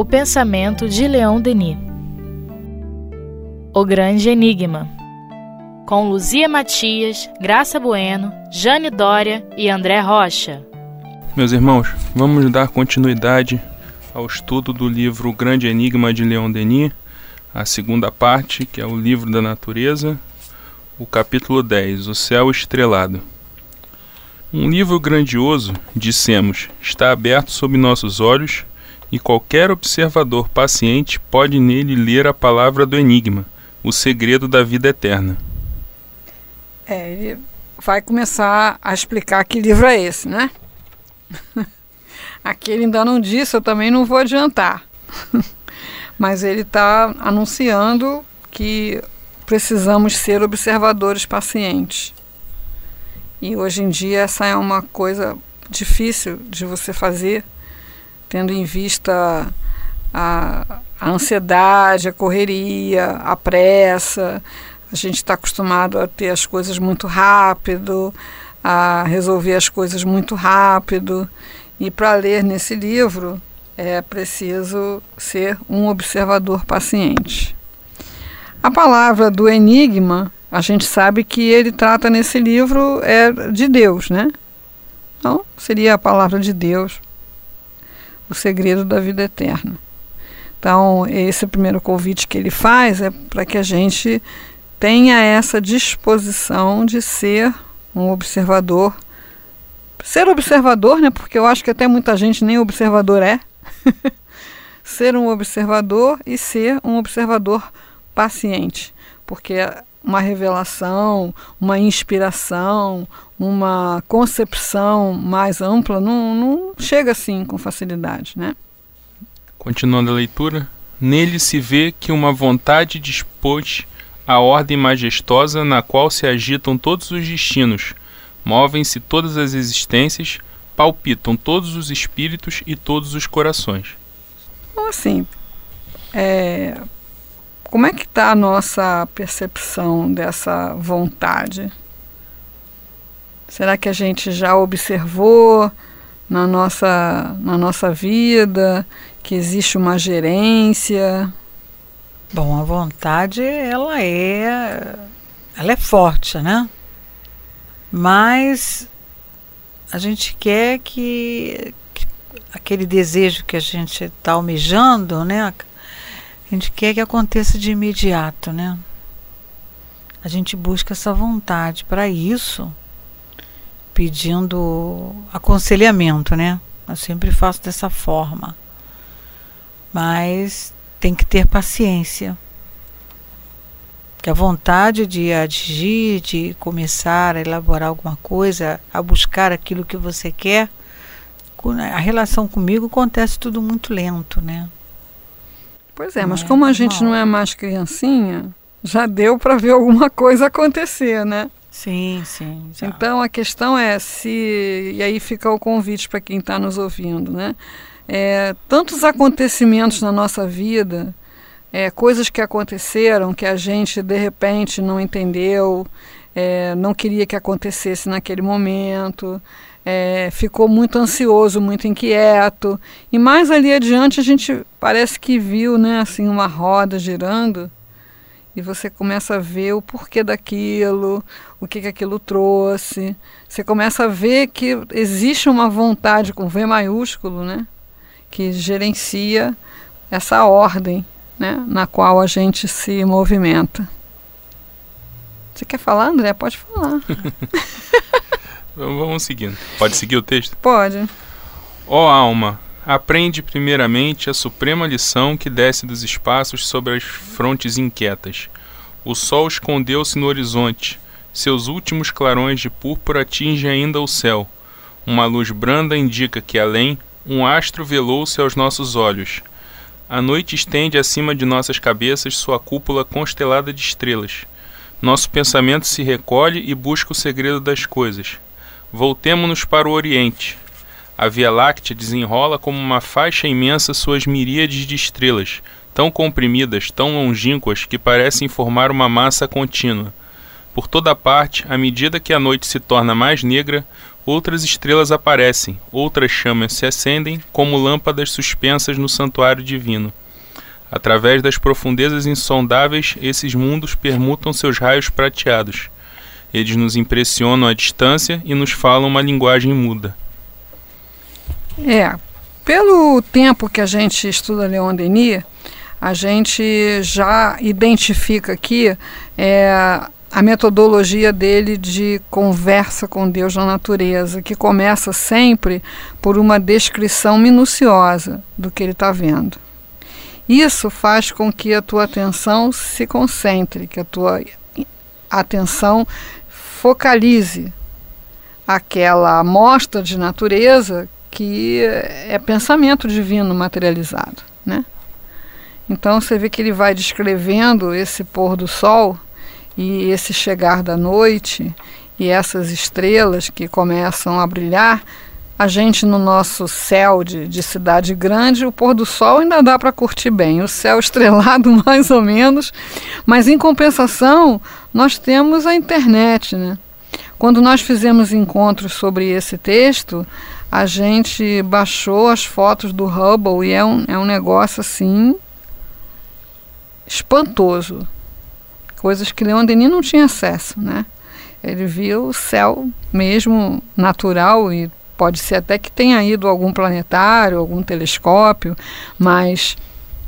O pensamento de Leon Denis. O Grande Enigma. Com Luzia Matias, Graça Bueno, Jane Dória e André Rocha. Meus irmãos, vamos dar continuidade ao estudo do livro O Grande Enigma de Leon Denis, a segunda parte, que é o livro da natureza, o capítulo 10, O Céu Estrelado. Um livro grandioso, dissemos, está aberto sob nossos olhos e qualquer observador paciente pode nele ler a palavra do enigma, o segredo da vida eterna. É, ele vai começar a explicar que livro é esse, né? Aqui ele ainda não disse, eu também não vou adiantar. Mas ele está anunciando que precisamos ser observadores pacientes. E hoje em dia essa é uma coisa difícil de você fazer tendo em vista a, a ansiedade, a correria, a pressa. A gente está acostumado a ter as coisas muito rápido, a resolver as coisas muito rápido. E para ler nesse livro é preciso ser um observador paciente. A palavra do enigma, a gente sabe que ele trata nesse livro é de Deus, né? Então, seria a palavra de Deus o segredo da vida eterna. Então, esse primeiro convite que ele faz é para que a gente tenha essa disposição de ser um observador. Ser observador, né? Porque eu acho que até muita gente nem observador é. ser um observador e ser um observador paciente. Porque uma revelação, uma inspiração, uma concepção mais ampla não, não chega assim com facilidade, né? Continuando a leitura, nele se vê que uma vontade dispôs a ordem majestosa na qual se agitam todos os destinos, movem-se todas as existências, palpitam todos os espíritos e todos os corações. Então, assim, é, como é que está a nossa percepção dessa vontade? Será que a gente já observou na nossa, na nossa vida que existe uma gerência? Bom, a vontade ela é ela é forte, né? Mas a gente quer que, que aquele desejo que a gente está almejando, né? A gente quer que aconteça de imediato, né? A gente busca essa vontade para isso, pedindo aconselhamento, né? Eu sempre faço dessa forma. Mas tem que ter paciência. Que a vontade de agir, de começar a elaborar alguma coisa, a buscar aquilo que você quer, a relação comigo acontece tudo muito lento, né? Pois é, mas é como a gente não é mais criancinha, já deu para ver alguma coisa acontecer, né? Sim, sim. Já. Então a questão é se. E aí fica o convite para quem está nos ouvindo, né? É, tantos acontecimentos na nossa vida, é, coisas que aconteceram que a gente de repente não entendeu, é, não queria que acontecesse naquele momento é, ficou muito ansioso, muito inquieto. E mais ali adiante a gente parece que viu né, assim, uma roda girando e você começa a ver o porquê daquilo, o que, que aquilo trouxe. Você começa a ver que existe uma vontade com V maiúsculo, né, que gerencia essa ordem né, na qual a gente se movimenta. Você quer falar, André? Pode falar. Vamos seguindo. Pode seguir o texto? Pode. Ó oh, alma, aprende primeiramente a suprema lição que desce dos espaços sobre as frontes inquietas. O sol escondeu-se no horizonte. Seus últimos clarões de púrpura atingem ainda o céu. Uma luz branda indica que além, um astro velou-se aos nossos olhos. A noite estende acima de nossas cabeças sua cúpula constelada de estrelas. Nosso pensamento se recolhe e busca o segredo das coisas. Voltemo-nos para o Oriente. A Via Láctea desenrola como uma faixa imensa suas miríades de estrelas, tão comprimidas, tão longínquas, que parecem formar uma massa contínua. Por toda parte, à medida que a noite se torna mais negra, outras estrelas aparecem, outras chamas se acendem como lâmpadas suspensas no santuário divino. Através das profundezas insondáveis, esses mundos permutam seus raios prateados. Eles nos impressionam à distância e nos falam uma linguagem muda. É, pelo tempo que a gente estuda Leon Denis, a gente já identifica aqui é, a metodologia dele de conversa com Deus na natureza, que começa sempre por uma descrição minuciosa do que ele está vendo. Isso faz com que a tua atenção se concentre, que a tua atenção focalize aquela amostra de natureza que é pensamento divino materializado, né? Então você vê que ele vai descrevendo esse pôr do sol e esse chegar da noite e essas estrelas que começam a brilhar a gente no nosso céu de, de cidade grande, o pôr do sol ainda dá para curtir bem, o céu estrelado mais ou menos, mas em compensação nós temos a internet, né? Quando nós fizemos encontros sobre esse texto, a gente baixou as fotos do Hubble e é um, é um negócio assim espantoso. Coisas que Leon Denis não tinha acesso, né? Ele viu o céu mesmo natural e Pode ser até que tenha ido algum planetário, algum telescópio, mas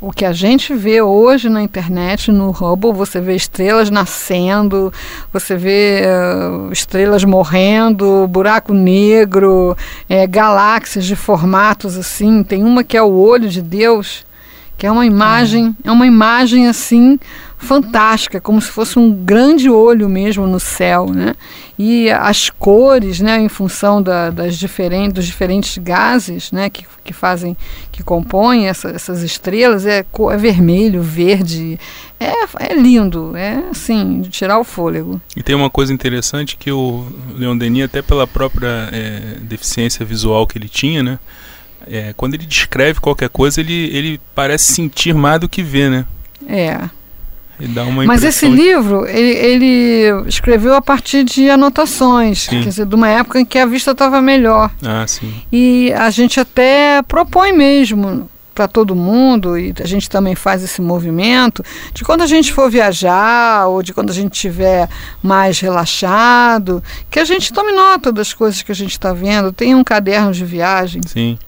o que a gente vê hoje na internet, no Hubble, você vê estrelas nascendo, você vê uh, estrelas morrendo, buraco negro, é, galáxias de formatos assim. Tem uma que é o olho de Deus, que é uma imagem, é uma imagem assim fantástica, como se fosse um grande olho mesmo no céu, né? E as cores, né, em função da, das diferentes, dos diferentes gases, né, que, que fazem, que compõem essa, essas estrelas, é, é vermelho, verde, é, é lindo, é assim, de tirar o fôlego. E tem uma coisa interessante que o Leon Denis, até pela própria é, deficiência visual que ele tinha, né, é, quando ele descreve qualquer coisa, ele, ele parece sentir mais do que ver, né? É. Mas esse livro, ele, ele, escreveu a partir de anotações, sim. quer dizer, de uma época em que a vista estava melhor. Ah, sim. E a gente até propõe mesmo para todo mundo, e a gente também faz esse movimento, de quando a gente for viajar, ou de quando a gente estiver mais relaxado, que a gente tome nota das coisas que a gente está vendo, tem um caderno de viagem. Sim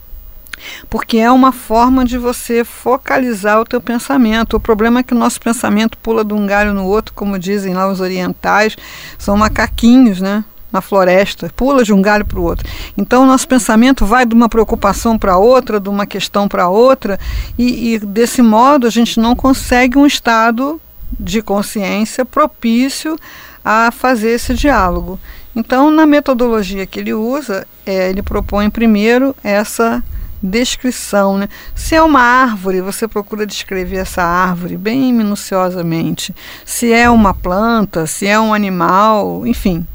porque é uma forma de você focalizar o teu pensamento. O problema é que o nosso pensamento pula de um galho no outro, como dizem lá os orientais, são macaquinhos, né? Na floresta, pula de um galho para o outro. Então, o nosso pensamento vai de uma preocupação para outra, de uma questão para outra, e, e desse modo a gente não consegue um estado de consciência propício a fazer esse diálogo. Então, na metodologia que ele usa, é, ele propõe primeiro essa descrição. Né? Se é uma árvore, você procura descrever essa árvore bem minuciosamente. Se é uma planta, se é um animal, enfim.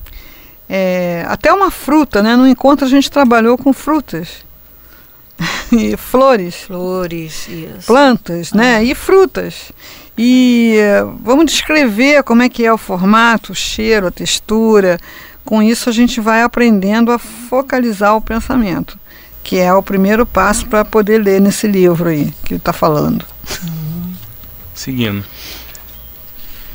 É, até uma fruta, né? No encontro a gente trabalhou com frutas. e flores. Flores, isso. Plantas, né? ah. né? E frutas. E vamos descrever como é que é o formato, o cheiro, a textura. Com isso a gente vai aprendendo a focalizar o pensamento que é o primeiro passo para poder ler nesse livro aí que está falando. Seguindo.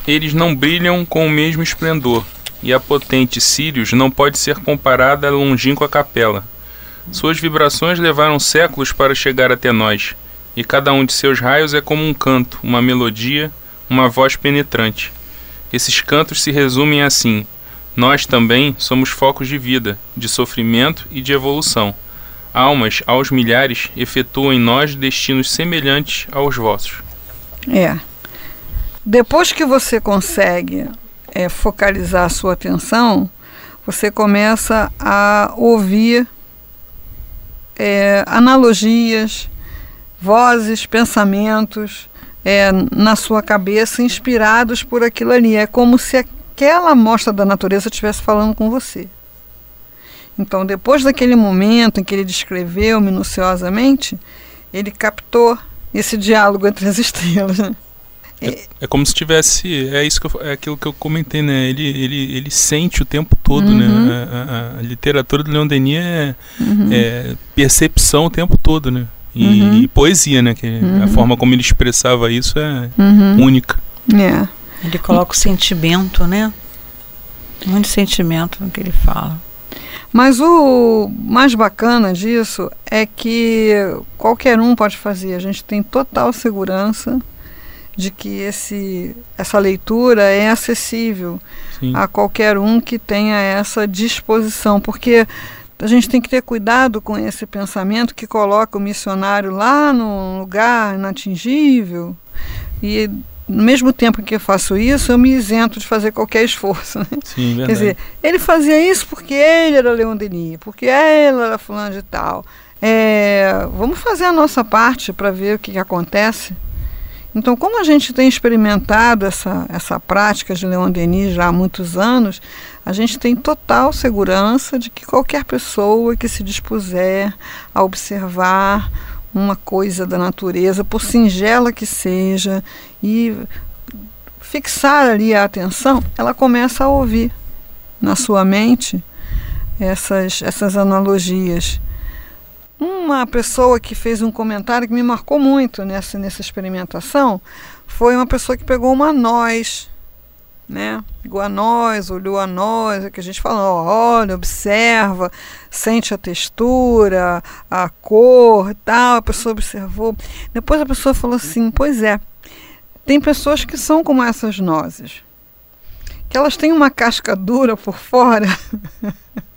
Eles não brilham com o mesmo esplendor, e a potente Sirius não pode ser comparada à longínqua capela. Suas vibrações levaram séculos para chegar até nós, e cada um de seus raios é como um canto, uma melodia, uma voz penetrante. Esses cantos se resumem assim: nós também somos focos de vida, de sofrimento e de evolução almas aos milhares efetuam em nós destinos semelhantes aos vossos. É. Depois que você consegue é, focalizar a sua atenção, você começa a ouvir é, analogias, vozes, pensamentos é, na sua cabeça inspirados por aquilo ali. É como se aquela amostra da natureza estivesse falando com você. Então, depois daquele momento em que ele descreveu minuciosamente, ele captou esse diálogo entre as estrelas. Né? É, é, como se tivesse. É isso que eu, é aquilo que eu comentei, né? Ele, ele, ele sente o tempo todo, né? uhum. né? A, a, a, literatura do Leon Denis é, uhum. é, percepção o tempo todo, né? E, uhum. e poesia, né? Que a uhum. forma como ele expressava isso é uhum. única. É. Ele coloca o sentimento, né? Muito sentimento no que ele fala. Mas o mais bacana disso é que qualquer um pode fazer. A gente tem total segurança de que esse, essa leitura é acessível Sim. a qualquer um que tenha essa disposição, porque a gente tem que ter cuidado com esse pensamento que coloca o missionário lá num lugar inatingível e no mesmo tempo que eu faço isso, eu me isento de fazer qualquer esforço. Né? Sim, Quer dizer, ele fazia isso porque ele era Leon Denis, porque ela era fulano de tal. É, vamos fazer a nossa parte para ver o que, que, acontece. Então, como a gente tem experimentado essa, essa prática de Leon Denis já há muitos anos, a gente tem total segurança de que qualquer pessoa que se dispuser a observar uma coisa da natureza, por singela que seja, e fixar ali a atenção, ela começa a ouvir na sua mente essas, essas analogias. Uma pessoa que fez um comentário que me marcou muito nessa, nessa experimentação foi uma pessoa que pegou uma noz né? Igual a nós, olhou a nós, é que a gente fala, olha, observa, sente a textura, a cor, tal, a pessoa observou. Depois a pessoa falou assim, pois é, tem pessoas que são como essas nozes, que elas têm uma casca dura por fora,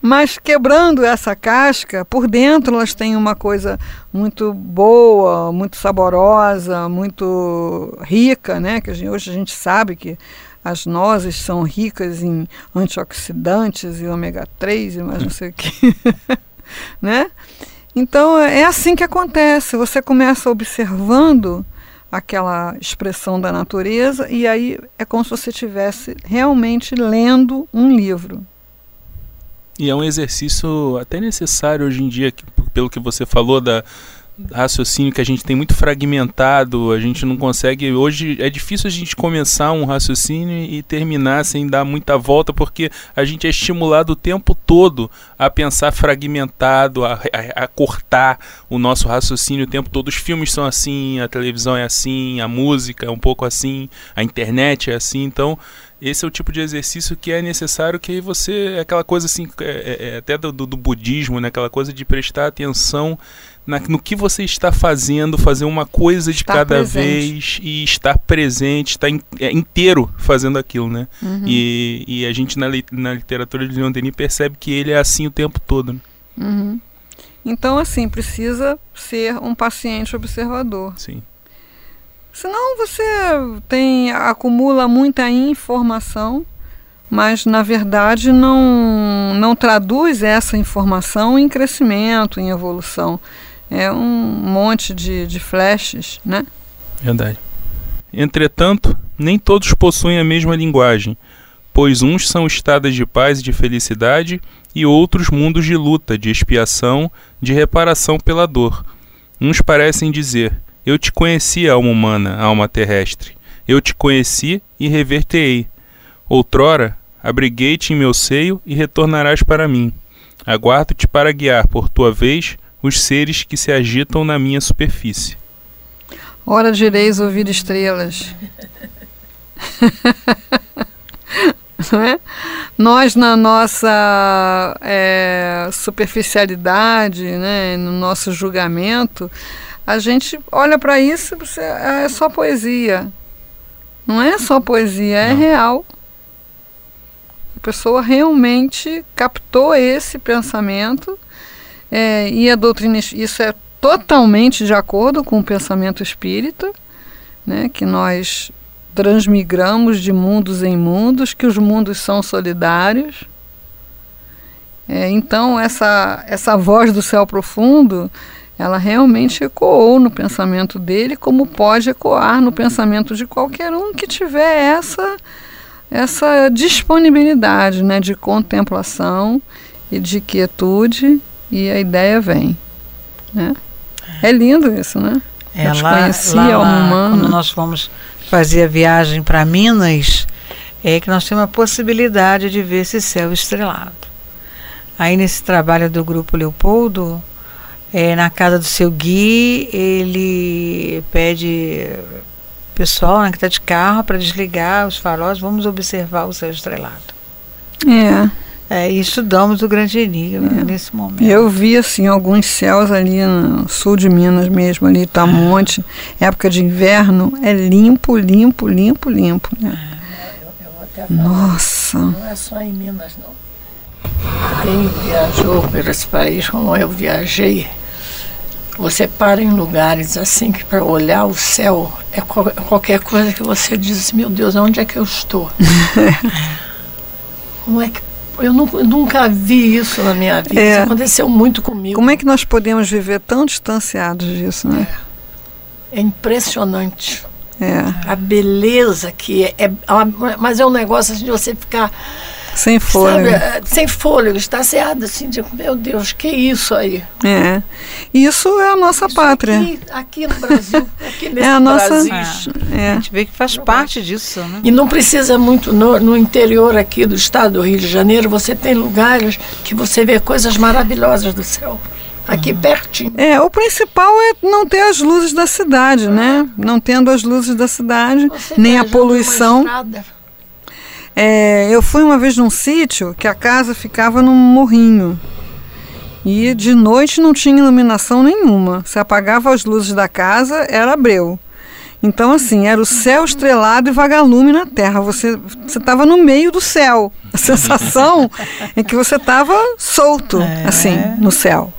mas quebrando essa casca, por dentro elas têm uma coisa muito boa, muito saborosa, muito rica, né? Que hoje a gente sabe que as nozes são ricas em antioxidantes e ômega 3 e mais não sei o que, né? Então é assim que acontece. Você começa observando aquela expressão da natureza e aí é como se você estivesse realmente lendo um livro. E é um exercício até necessário hoje em dia, pelo que você falou da raciocínio que a gente tem muito fragmentado, a gente não consegue. Hoje é difícil a gente começar um raciocínio e terminar sem dar muita volta, porque a gente é estimulado o tempo todo a pensar fragmentado, a, a, a cortar o nosso raciocínio o tempo todo. Os filmes são assim, a televisão é assim, a música é um pouco assim, a internet é assim, então esse é o tipo de exercício que é necessário que você é aquela coisa assim é, é, é até do, do, budismo né aquela coisa de prestar atenção na, no que você está fazendo fazer uma coisa de estar cada presente. vez e estar presente estar in, é, inteiro fazendo aquilo né uhum. e, e a gente na, na literatura de Leon Denis percebe que ele é assim o tempo todo né? uhum. então assim precisa ser um paciente observador sim Senão você tem acumula muita informação, mas na verdade não não traduz essa informação em crescimento, em evolução. É um monte de, de flashes, né? Verdade. Entretanto, nem todos possuem a mesma linguagem, pois uns são estados de paz e de felicidade e outros mundos de luta, de expiação, de reparação pela dor. Uns parecem dizer: eu te conheci, alma humana, alma terrestre. Eu te conheci e reverterei. Outrora, abriguei-te em meu seio e retornarás para mim. Aguardo-te para guiar, por tua vez, os seres que se agitam na minha superfície. Ora direis ouvir estrelas. é? Nós, na nossa é, superficialidade, né, no nosso julgamento, a gente olha para isso, é só poesia. Não é só poesia, é Não. real. A pessoa realmente captou esse pensamento é, e a doutrina, isso é totalmente de acordo com o pensamento espírita, né, que nós transmigramos de mundos em mundos, que os mundos são solidários. É, então, essa, essa voz do céu profundo ela realmente ecoou no pensamento dele, como pode ecoar no pensamento de qualquer um que tiver essa essa disponibilidade, né, de contemplação e de quietude e a ideia vem, né? É lindo isso, né? É, Eu lá, desconhecia lá, lá, humana. quando nós fomos fazer a viagem para Minas, é que nós temos a possibilidade de ver esse céu estrelado. Aí nesse trabalho do Grupo Leopoldo, é, na casa do seu Gui, ele pede pessoal né, que está de carro para desligar os faróis, vamos observar o céu estrelado. É. É, e estudamos o grande enigma nesse momento. Eu vi assim alguns céus ali no sul de Minas mesmo, ali Itamonte, época de inverno, é limpo, limpo, limpo, limpo, né? Nossa. Não é só em Minas, não. Quem viajou por esse país como eu viajei, você para em lugares assim que para olhar o céu é qual- qualquer coisa que você diz, meu Deus, onde é que eu estou? como é que eu nunca, eu nunca vi isso na minha vida. É. Isso aconteceu muito comigo. Como é que nós podemos viver tão distanciados disso, né? É impressionante. É. A beleza que é, é- mas é um negócio assim de você ficar Sem fôlego. Sabe, é, sem fôlego, estaciado, assim, de, meu Deus, que isso aí? É. Isso é a nossa Isso pátria. Aqui, aqui no Brasil, aqui nesse É a nossa- Brasil. A É. gente vê que faz parte disso, né? E não precisa muito, no, no interior aqui do estado do Rio de Janeiro, você tem lugares que você vê coisas maravilhosas do céu. Aqui pertinho. É, o principal é não ter as luzes da cidade, né? Não tendo as luzes da cidade, Você nem a poluição. estrada, É, eu fui uma vez num sítio que a casa ficava num morrinho. E de noite não tinha iluminação nenhuma. Se apagava as luzes da casa, era breu. Então, assim, era o céu estrelado e vagalume na terra. Você estava no meio do céu. A sensação é que você estava solto, É. assim, no céu.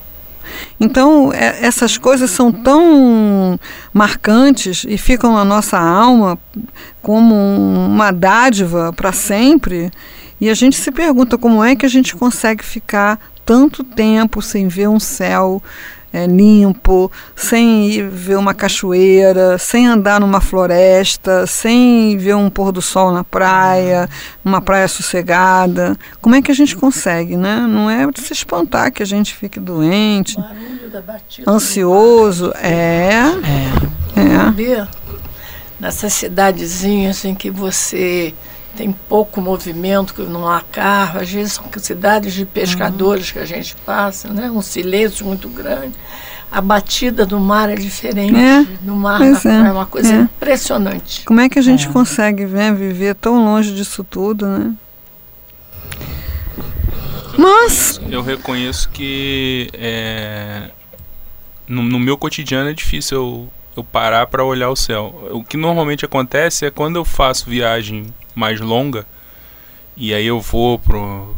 Então, é- essas coisas são tão marcantes e ficam na nossa alma como um- uma dádiva para sempre. E a gente se pergunta como é que a gente consegue ficar tanto tempo sem ver um céu é, limpo, sem ir ver uma cachoeira, sem andar numa floresta, sem ver um pôr do sol na praia, uma praia sossegada. Como é que a gente consegue, né? Não é de se espantar que a gente fique doente, ansioso. É, é. Ver nessas cidadezinhas em que você tem pouco movimento, que não há carro, às vezes são cidades de pescadores que a gente passa, né? um silêncio muito grande. A batida do mar é diferente É, do mar é, é uma coisa é. impressionante. Como é que a gente consegue né, viver tão longe disso tudo, né? Mas, Eu reconheço que é, no, no meu cotidiano é difícil eu, eu parar para olhar o céu. O que normalmente acontece é quando eu faço viagem mais longa e aí eu vou pro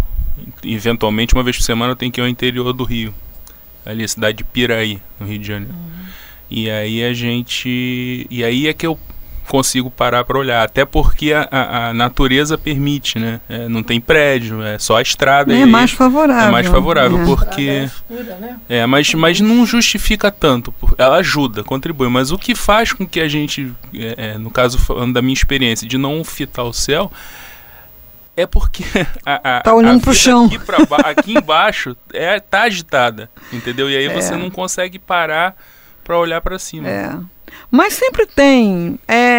eventualmente uma vez por semana eu tenho que ir ao interior do Rio, ali a cidade de Piraí, no Rio de Janeiro. E aí a gente e aí é que eu consigo parar para olhar, até porque a, a- a natureza permite, né? É, não tem prédio, é só a estrada. é mais favorável. é mais favorável, É. porque. escura, né? É, mas, mas não justifica tanto. Ela ajuda, contribui. Mas o que faz com que a gente, é, é, no caso falando da minha experiência, de não fitar o céu, é porque a, a, Tá olhando a pro chão. Aqui, ba- aqui embaixo é, tá agitada, entendeu? E aí você É. não consegue parar pra olhar pra cima. É. Mas sempre tem. É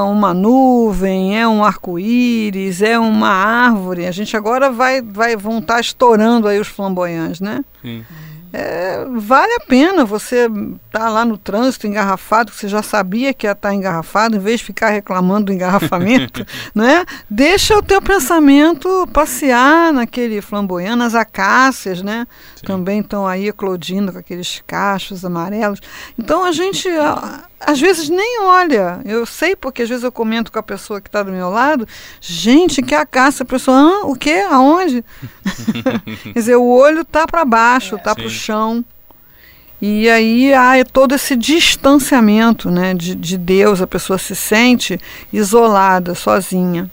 uma nuvem, é um arco-íris, é uma árvore. A gente agora vai, vai vão estar estourando aí os flamboyantes, né? Sim. É, vale a pena você estar lá no trânsito engarrafado, que você já sabia que ia estar engarrafado, em vez de ficar reclamando do engarrafamento, né? Deixa o teu pensamento passear naquele flamboyant, nas acácias, né? Sim. Também estão aí eclodindo com aqueles cachos amarelos. Então a gente a- às vezes nem olha. Eu sei porque às vezes eu comento com a pessoa que está do meu lado, gente, que acácia, a pessoa, o quê? Aonde? Quer dizer, o olho tá para baixo, tá para o chão. E aí há todo esse distanciamento né, de, de Deus, a pessoa se sente isolada, sozinha.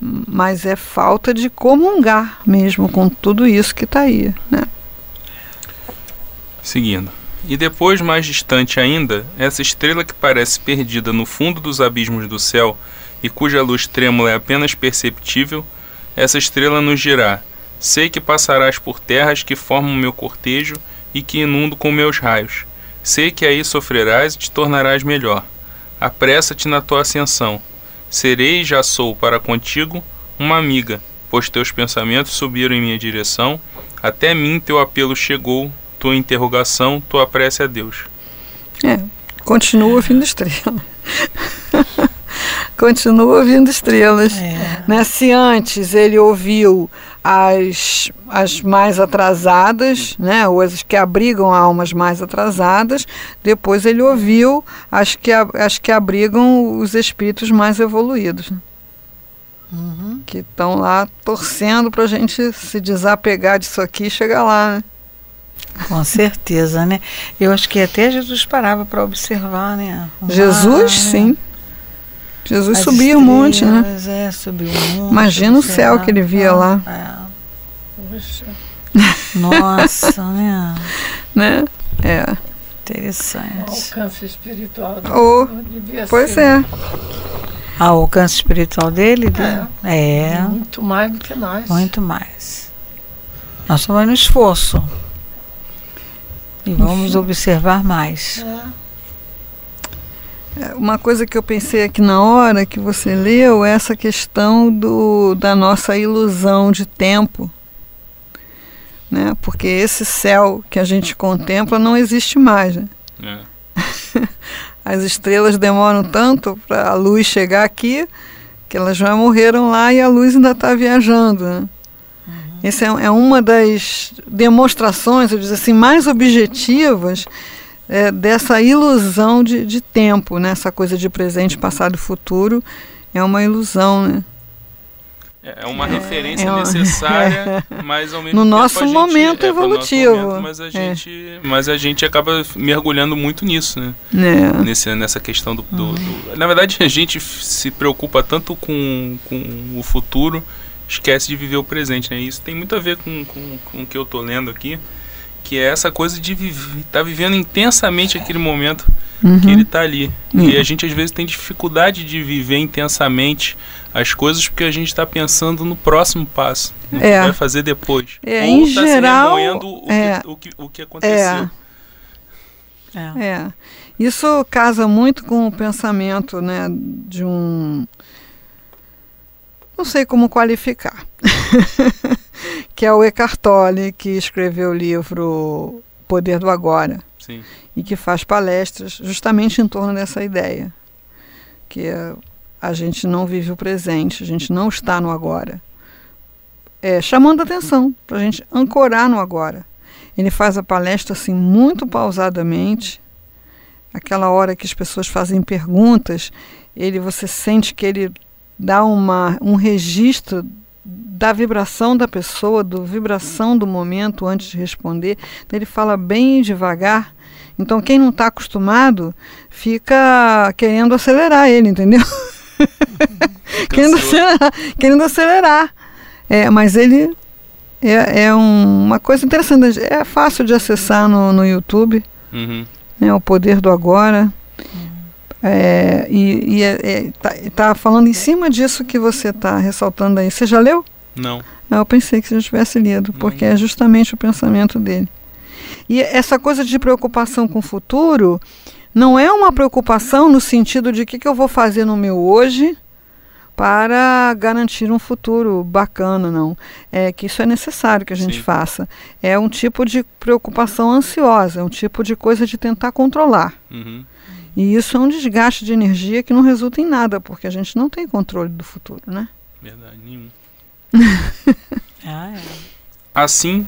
Mas é falta de comungar mesmo com tudo isso que está aí. Né? Seguindo. E depois, mais distante ainda, essa estrela que parece perdida no fundo dos abismos do céu e cuja luz trêmula é apenas perceptível, essa estrela nos dirá: Sei que passarás por terras que formam meu cortejo e que inundo com meus raios. Sei que aí sofrerás e te tornarás melhor. Apressa-te na tua ascensão. Serei e já sou para contigo uma amiga, pois teus pensamentos subiram em minha direção, até mim teu apelo chegou, tua interrogação, tua prece a Deus. É, continua ouvindo estrela. continua ouvindo estrelas. É. Né? Se antes ele ouviu as, as mais atrasadas, né? ou as que abrigam almas mais atrasadas, depois ele ouviu as que, as que abrigam os espíritos mais evoluídos. Né? Uhum. Que estão lá torcendo para a gente se desapegar disso aqui e chegar lá. Né? Com certeza, né? Eu acho que até Jesus parava para observar, né? O mar, Jesus, né? sim. Jesus As subia um monte, né? É, subiu um monte. Imagina o céu que ele via lá. É. Poxa, Nossa, né? né? É. o Interessante. alcance espiritual do Oh, Pois ser é. Ah, o alcance espiritual dele? dele? É, muito mais do que nós. muito mais. Nós estamos no esforço. E vamos observar mais. É. É, Uma coisa que eu pensei aqui na hora que você leu é essa questão do, da nossa ilusão de tempo. Né? Porque esse céu que a gente contempla não existe mais. Né? É. As estrelas demoram tanto para a luz chegar aqui que elas já morreram lá e a luz ainda está viajando. Né? Essa é, é uma das demonstrações, eu dizer assim, mais objetivas é, dessa ilusão de, de tempo, né? essa coisa de presente, passado e futuro é uma ilusão. Né? É uma referência é uma- necessária, mas ao mesmo No tempo nosso gente, momento é, pro nosso evolutivo. momento, mas, a É. gente, mas a gente acaba mergulhando muito nisso, né? Né? Nesse, nessa questão do, do- do- Na verdade, a gente se preocupa tanto com, com o futuro, esquece de viver o presente, né? Isso tem muito a ver com, com, com o que eu tô lendo aqui, que é essa coisa de estar tá vivendo intensamente aquele momento Uhum. que ele está ali. Uhum. E a gente às vezes tem dificuldade de viver intensamente as coisas porque a gente está pensando no próximo passo, no É. que vai fazer depois. É, Ou em tá geral, se o, é. que, o, que, o que aconteceu. É. É. Isso casa muito com o pensamento né, de um. Não sei como qualificar. que é o Eckhart Tolle, que escreveu o livro Poder do Agora Sim. e que faz palestras justamente em torno dessa ideia. Que é, a gente não vive o presente, a gente não está no agora. É, chamando a atenção para a gente ancorar no agora. Ele faz a palestra assim muito pausadamente. Aquela hora que as pessoas fazem perguntas, ele você sente que ele dá uma, um registro da vibração da pessoa, da vibração do momento antes de responder. Então, ele fala bem devagar. Então quem não está acostumado fica querendo acelerar ele, entendeu? querendo acelerar, querendo acelerar. É, mas ele é, é um- uma coisa interessante. É fácil de acessar no, no YouTube, Uhum. né, o poder do agora. É, e e é, é, tá, tá falando em cima disso que você está ressaltando aí. Você já leu? Não. Ah, eu pensei que você já tivesse lido, porque é justamente o pensamento dele. E essa coisa de preocupação com o futuro não é uma preocupação no sentido de o que, que eu vou fazer no meu hoje para garantir um futuro bacana, não. É que isso é necessário que a gente Sim. faça. É um tipo de preocupação ansiosa, é um tipo de coisa de tentar controlar. Uhum. E isso é um desgaste de energia que não resulta em nada, porque a gente não tem controle do futuro, né? Verdade, nenhum. Ah, é. Assim,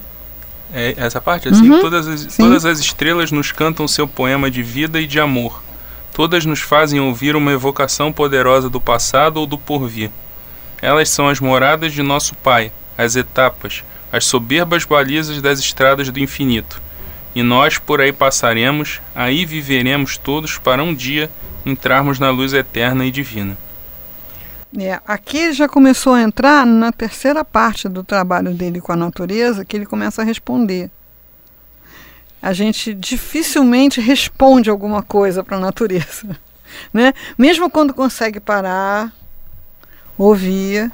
é, essa parte, assim, Uhum, todas, as, sim. todas as estrelas nos cantam seu poema de vida e de amor. Todas nos fazem ouvir uma evocação poderosa do passado ou do porvir. Elas são as moradas de nosso Pai, as etapas, as soberbas balizas das estradas do infinito. E nós por aí passaremos, aí viveremos todos para um dia entrarmos na luz eterna e divina. É, aqui já começou a entrar na terceira parte do trabalho dele com a natureza, que ele começa a responder. A gente dificilmente responde alguma coisa para a natureza, né? Mesmo quando consegue parar, ouvir,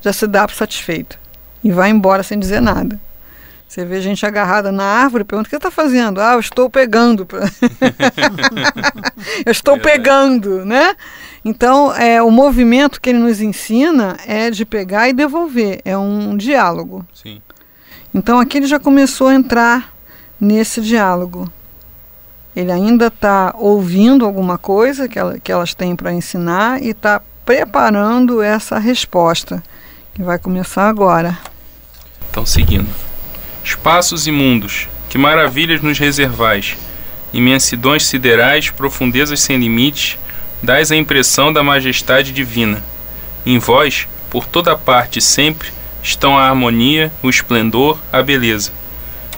já se dá por satisfeito e vai embora sem dizer nada. Você vê gente agarrada na árvore, pergunta: o que você está fazendo? Ah, eu estou pegando. eu estou Verdade. pegando, né? Então, é, o movimento que ele nos ensina é de pegar e devolver, é um diálogo. Sim. Então, aqui ele já começou a entrar nesse diálogo. Ele ainda está ouvindo alguma coisa que, ela, que elas têm para ensinar e está preparando essa resposta, que vai começar agora. Então, seguindo. Espaços imundos, que maravilhas nos reservais, imensidões siderais, profundezas sem limites, dais a impressão da majestade divina. Em vós, por toda parte sempre, estão a harmonia, o esplendor, a beleza.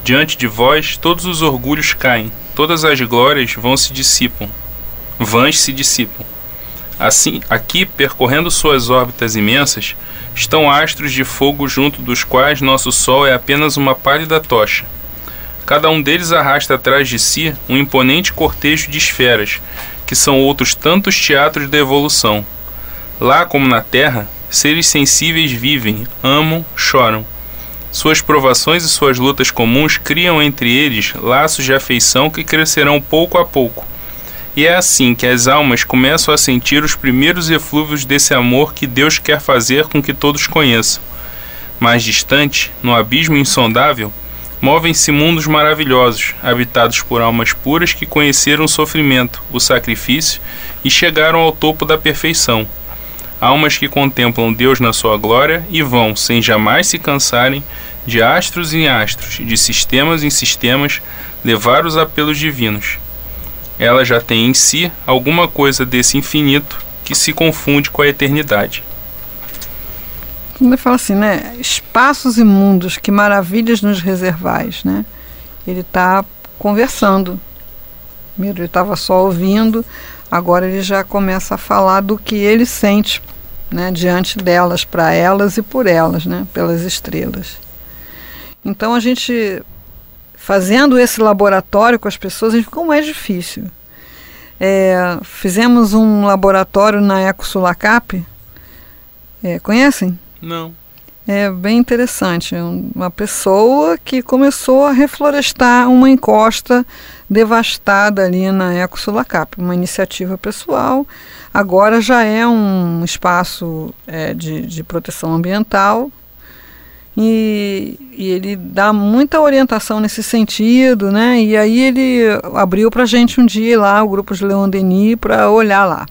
Diante de vós, todos os orgulhos caem, todas as glórias vão se dissipam, vãs se dissipam. Assim, aqui, percorrendo suas órbitas imensas, estão astros de fogo junto dos quais nosso Sol é apenas uma pálida tocha. Cada um deles arrasta atrás de si um imponente cortejo de esferas, que são outros tantos teatros da evolução. Lá como na Terra, seres sensíveis vivem, amam, choram. Suas provações e suas lutas comuns criam entre eles laços de afeição que crescerão pouco a pouco. E é assim que as almas começam a sentir os primeiros eflúvios desse amor que Deus quer fazer com que todos conheçam. Mais distante, no abismo insondável, movem-se mundos maravilhosos, habitados por almas puras que conheceram o sofrimento, o sacrifício e chegaram ao topo da perfeição. Almas que contemplam Deus na sua glória e vão, sem jamais se cansarem, de astros em astros, de sistemas em sistemas, levar os apelos divinos. Ela já tem em si alguma coisa desse infinito que se confunde com a eternidade. Ele fala assim, né? Espaços imundos, que maravilhas nos reservais, né? Ele está conversando. Primeiro ele estava só ouvindo, agora ele já começa a falar do que ele sente, né? Diante delas, para elas e por elas, né? Pelas estrelas. Então a gente fazendo esse laboratório com as pessoas, a gente ficou mais difícil. É, fizemos um laboratório na Eco Sulacap. É, conhecem? Não. É bem interessante. Uma pessoa que começou a reflorestar uma encosta devastada ali na Eco Sulacap, uma iniciativa pessoal. Agora já é um espaço é, de, de proteção ambiental e, e, ele dá muita orientação nesse sentido, né? E aí ele abriu para gente um dia lá o grupo de Leon Denis para olhar lá.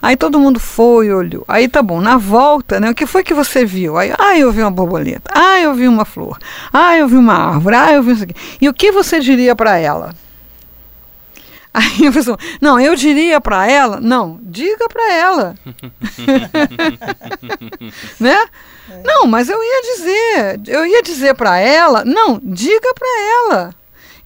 Aí todo mundo foi, olhou. Aí tá bom, na volta, né? O que foi que você viu? Aí, ah, eu vi uma borboleta. Ah, eu vi uma flor. Ah, eu vi uma árvore. Ah, eu vi isso aqui. E o que você diria para ela? Aí a pessoa, não, eu diria para ela, não, diga para ela. né? É. Não, mas eu ia dizer, eu ia dizer para ela, não, diga para ela.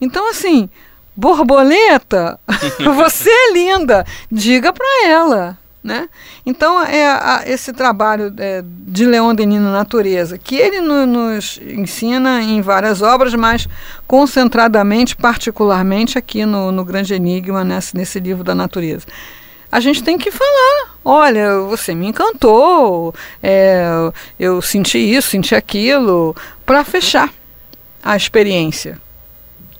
Então assim, borboleta, você é linda, diga para ela. Né? Então, é a, esse trabalho é, de Leon Denis na natureza, que ele no, nos ensina em várias obras, mas concentradamente, particularmente aqui no, no Grande Enigma, nesse, nesse livro da natureza. A gente tem que falar: olha, você me encantou, é, eu senti isso, senti aquilo, para fechar a experiência.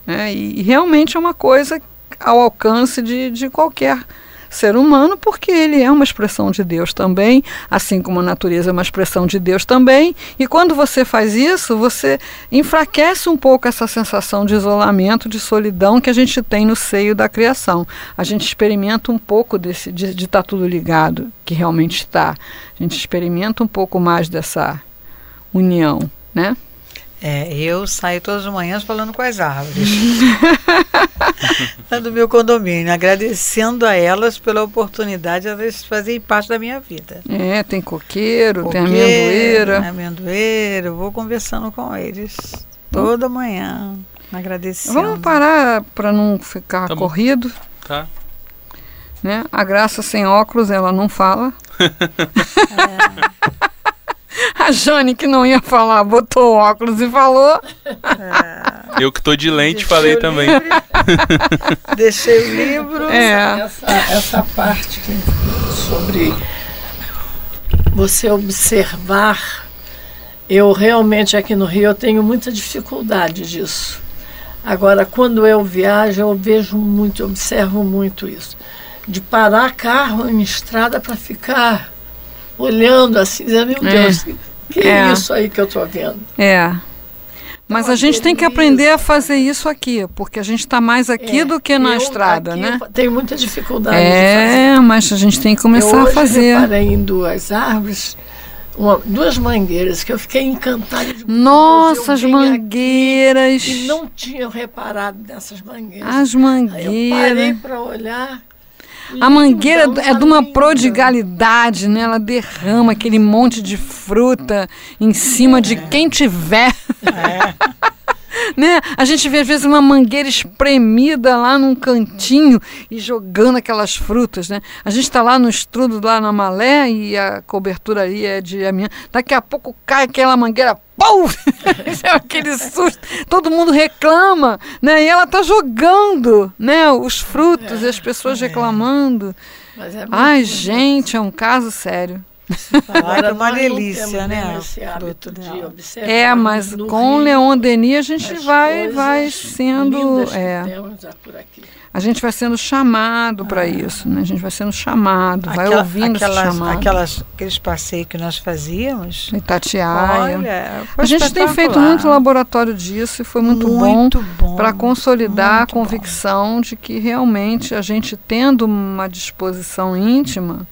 É, e, e realmente é uma coisa ao alcance de, de qualquer ser humano, porque ele é uma expressão de Deus também, assim como a natureza é uma expressão de Deus também. E quando você faz isso, você enfraquece um pouco essa sensação de isolamento, de solidão que a gente tem no seio da criação. A gente experimenta um pouco desse, de estar tá tudo ligado, que realmente está. A gente experimenta um pouco mais dessa união, né? É, eu saio todas as manhãs falando com as árvores. do meu condomínio, agradecendo a elas pela oportunidade de elas fazerem parte da minha vida. É, tem coqueiro, coqueiro tem amendoeira. Amendoeira, vou conversando com eles toda manhã, agradecendo. Vamos parar para não ficar tá corrido. Tá. Né? A Graça sem óculos, ela não fala. é. A Jane, que não ia falar, botou óculos e falou. É. Eu que tô de lente, Deixei falei também. Deixei o livro. É. Essa, essa parte sobre você observar Eu realmente aqui no Rio eu tenho muita dificuldade disso. Agora, quando eu viajo, eu vejo muito, observo muito isso. De parar carro em estrada para ficar olhando assim, dizendo, meu É. Deus, que é É. isso aí que eu estou vendo? É. Mas a gente tem que aprender a fazer isso aqui, porque a gente está mais aqui É, do que na eu estrada, né? Tenho muita dificuldade de fazer. É, mas a gente tem que começar eu a hoje fazer. reparei em duas árvores, uma- duas mangueiras, que eu fiquei encantada de Nossa, as eu mangueiras. E não tinha reparado nessas mangueiras. As Aí eu parei mangueiras. para olhar. A mangueira linda, é de uma prodigalidade, né? Ela derrama aquele monte de fruta em cima de quem tiver. Né? A gente vê às vezes uma mangueira espremida lá num cantinho e jogando aquelas frutas, né? A gente está lá no estrudo lá na malé e a cobertura ali é de amianto. Daqui a pouco cai aquela mangueira! Isso é aquele susto. Todo mundo reclama, né? E ela está jogando, né? Os frutos e as pessoas reclamando. Mas é Ai, gente, é um caso sério. Que é uma delícia, né? Esse hábito de observar É, mas com o Rio Leon Denis a gente vai, vai sendo. É, a gente vai sendo chamado para isso, né? A gente vai sendo chamado, vai Aquela- ouvindo esse aquelas, chamado. aquelas, aqueles passeios que nós fazíamos. Itatiaia. Olha, a gente tem feito muito laboratório disso e foi muito, bom Muito bom. para consolidar muito a convicção de que realmente a gente tendo uma disposição íntima,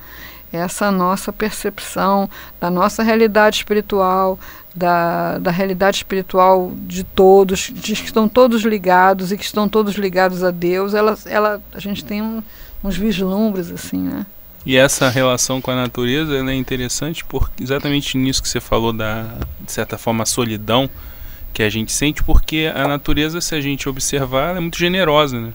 essa nossa percepção da nossa realidade espiritual, da, da realidade espiritual de todos, de que estão todos ligados e que estão todos ligados a Deus, ela, ela, a gente tem um- uns vislumbres assim, né? E essa relação com a natureza é interessante porque exatamente nisso que você falou da de certa forma solidão que a gente sente, porque a natureza, se a gente observar, é muito generosa, né?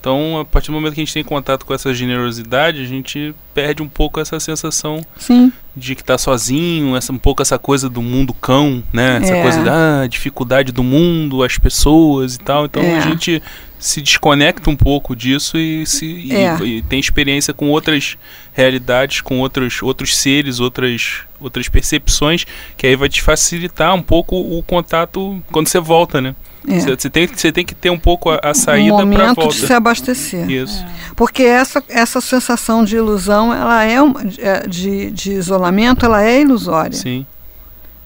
Então, a partir do momento que a gente tem contato com essa generosidade, a gente perde um pouco essa sensação Sim. de que tá sozinho, essa, um pouco essa coisa do mundo cão, né? Essa É. coisa da ah, dificuldade do mundo, as pessoas e tal. Então É. a gente se desconecta um pouco disso e, se, e- É. e tem experiência com outras realidades, com outros, outros seres, outras, outras percepções, que aí vai te facilitar um pouco o contato quando você volta, né? É. Você, você tem, você tem que ter um pouco a, a saída para momento volta. de se abastecer. Isso. Porque essa, essa sensação de ilusão, ela é uma- é, de, de isolamento, ela é ilusória. Sim.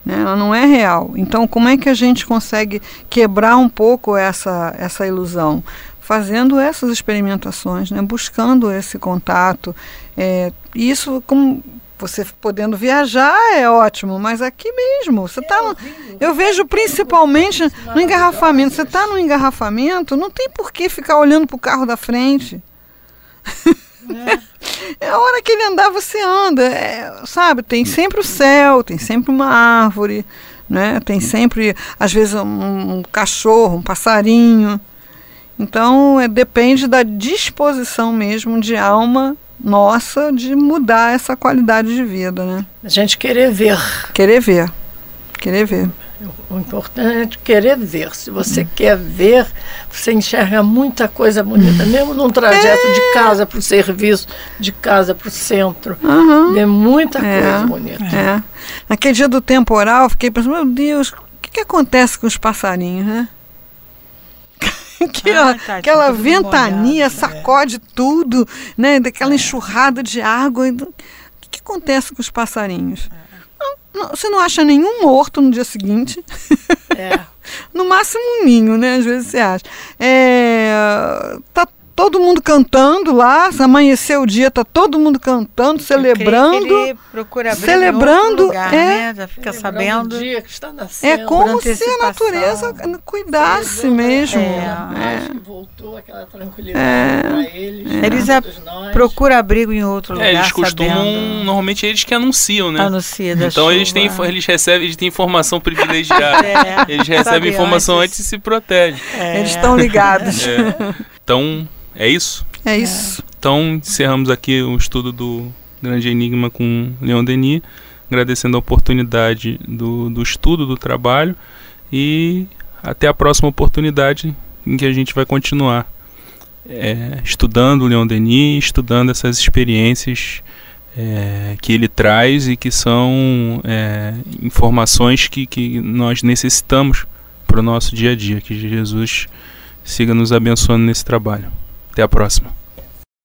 né? Ela não é real. Então, como é que a gente consegue quebrar um pouco essa, essa ilusão? Fazendo essas experimentações, né? buscando esse contato. É, isso, como você podendo viajar, é ótimo, mas aqui mesmo, você está. Eu vejo principalmente no engarrafamento. Você está no engarrafamento, não tem por que ficar olhando para o carro da frente. É a hora que ele andar, você anda. é, sabe, tem sempre o céu, tem sempre uma árvore, né? tem sempre, às vezes, um, um cachorro, um passarinho. Então, é, depende da disposição mesmo de alma nossa de mudar essa qualidade de vida, né? A gente querer ver. Querer ver. Querer ver. O importante é querer ver. Se você quer ver, você enxerga muita coisa bonita, mesmo num trajeto de casa para o serviço, de casa para o centro. Aham. Vê muita É. coisa bonita. É. Naquele dia do temporal, eu fiquei pensando, meu Deus, o que, que acontece com os passarinhos, né? aquela Ai, tadinho, aquela ventania molhado, é. sacode tudo, né? Daquela enxurrada de água. O que, que acontece com os passarinhos? Não, não, você não acha nenhum morto no dia seguinte. É. No máximo um ninho, né? Às vezes você acha. É, tá todo mundo cantando lá, se amanhecer o dia, tá todo mundo cantando, celebrando. Ele procura abrir celebrando, lugar, é. né? Já fica sabendo. o dia que está É nascendo. como por se a natureza cuidasse Celebrando mesmo. É. que voltou aquela tranquilidade É. para eles. Eles para a- todos nós. Procura abrigo em outro lugar. É, eles costumam. sabendo. Normalmente eles que anunciam, né? Anuncia da Então eles chuva. têm, info- eles recebem, eles têm informação privilegiada. É, Eles recebem sabe informação antes. e se protegem. É. Eles estão ligados. É. Então, é isso. É isso. Então, encerramos aqui o estudo do Grande Enigma com Leon Denis, agradecendo a oportunidade do, do estudo, do trabalho, e até a próxima oportunidade em que a gente vai continuar é, estudando Leon Denis, estudando essas experiências é, que ele traz e que são é, informações que, que nós necessitamos para o nosso dia a dia. Que Jesus siga nos abençoando nesse trabalho. Até a próxima.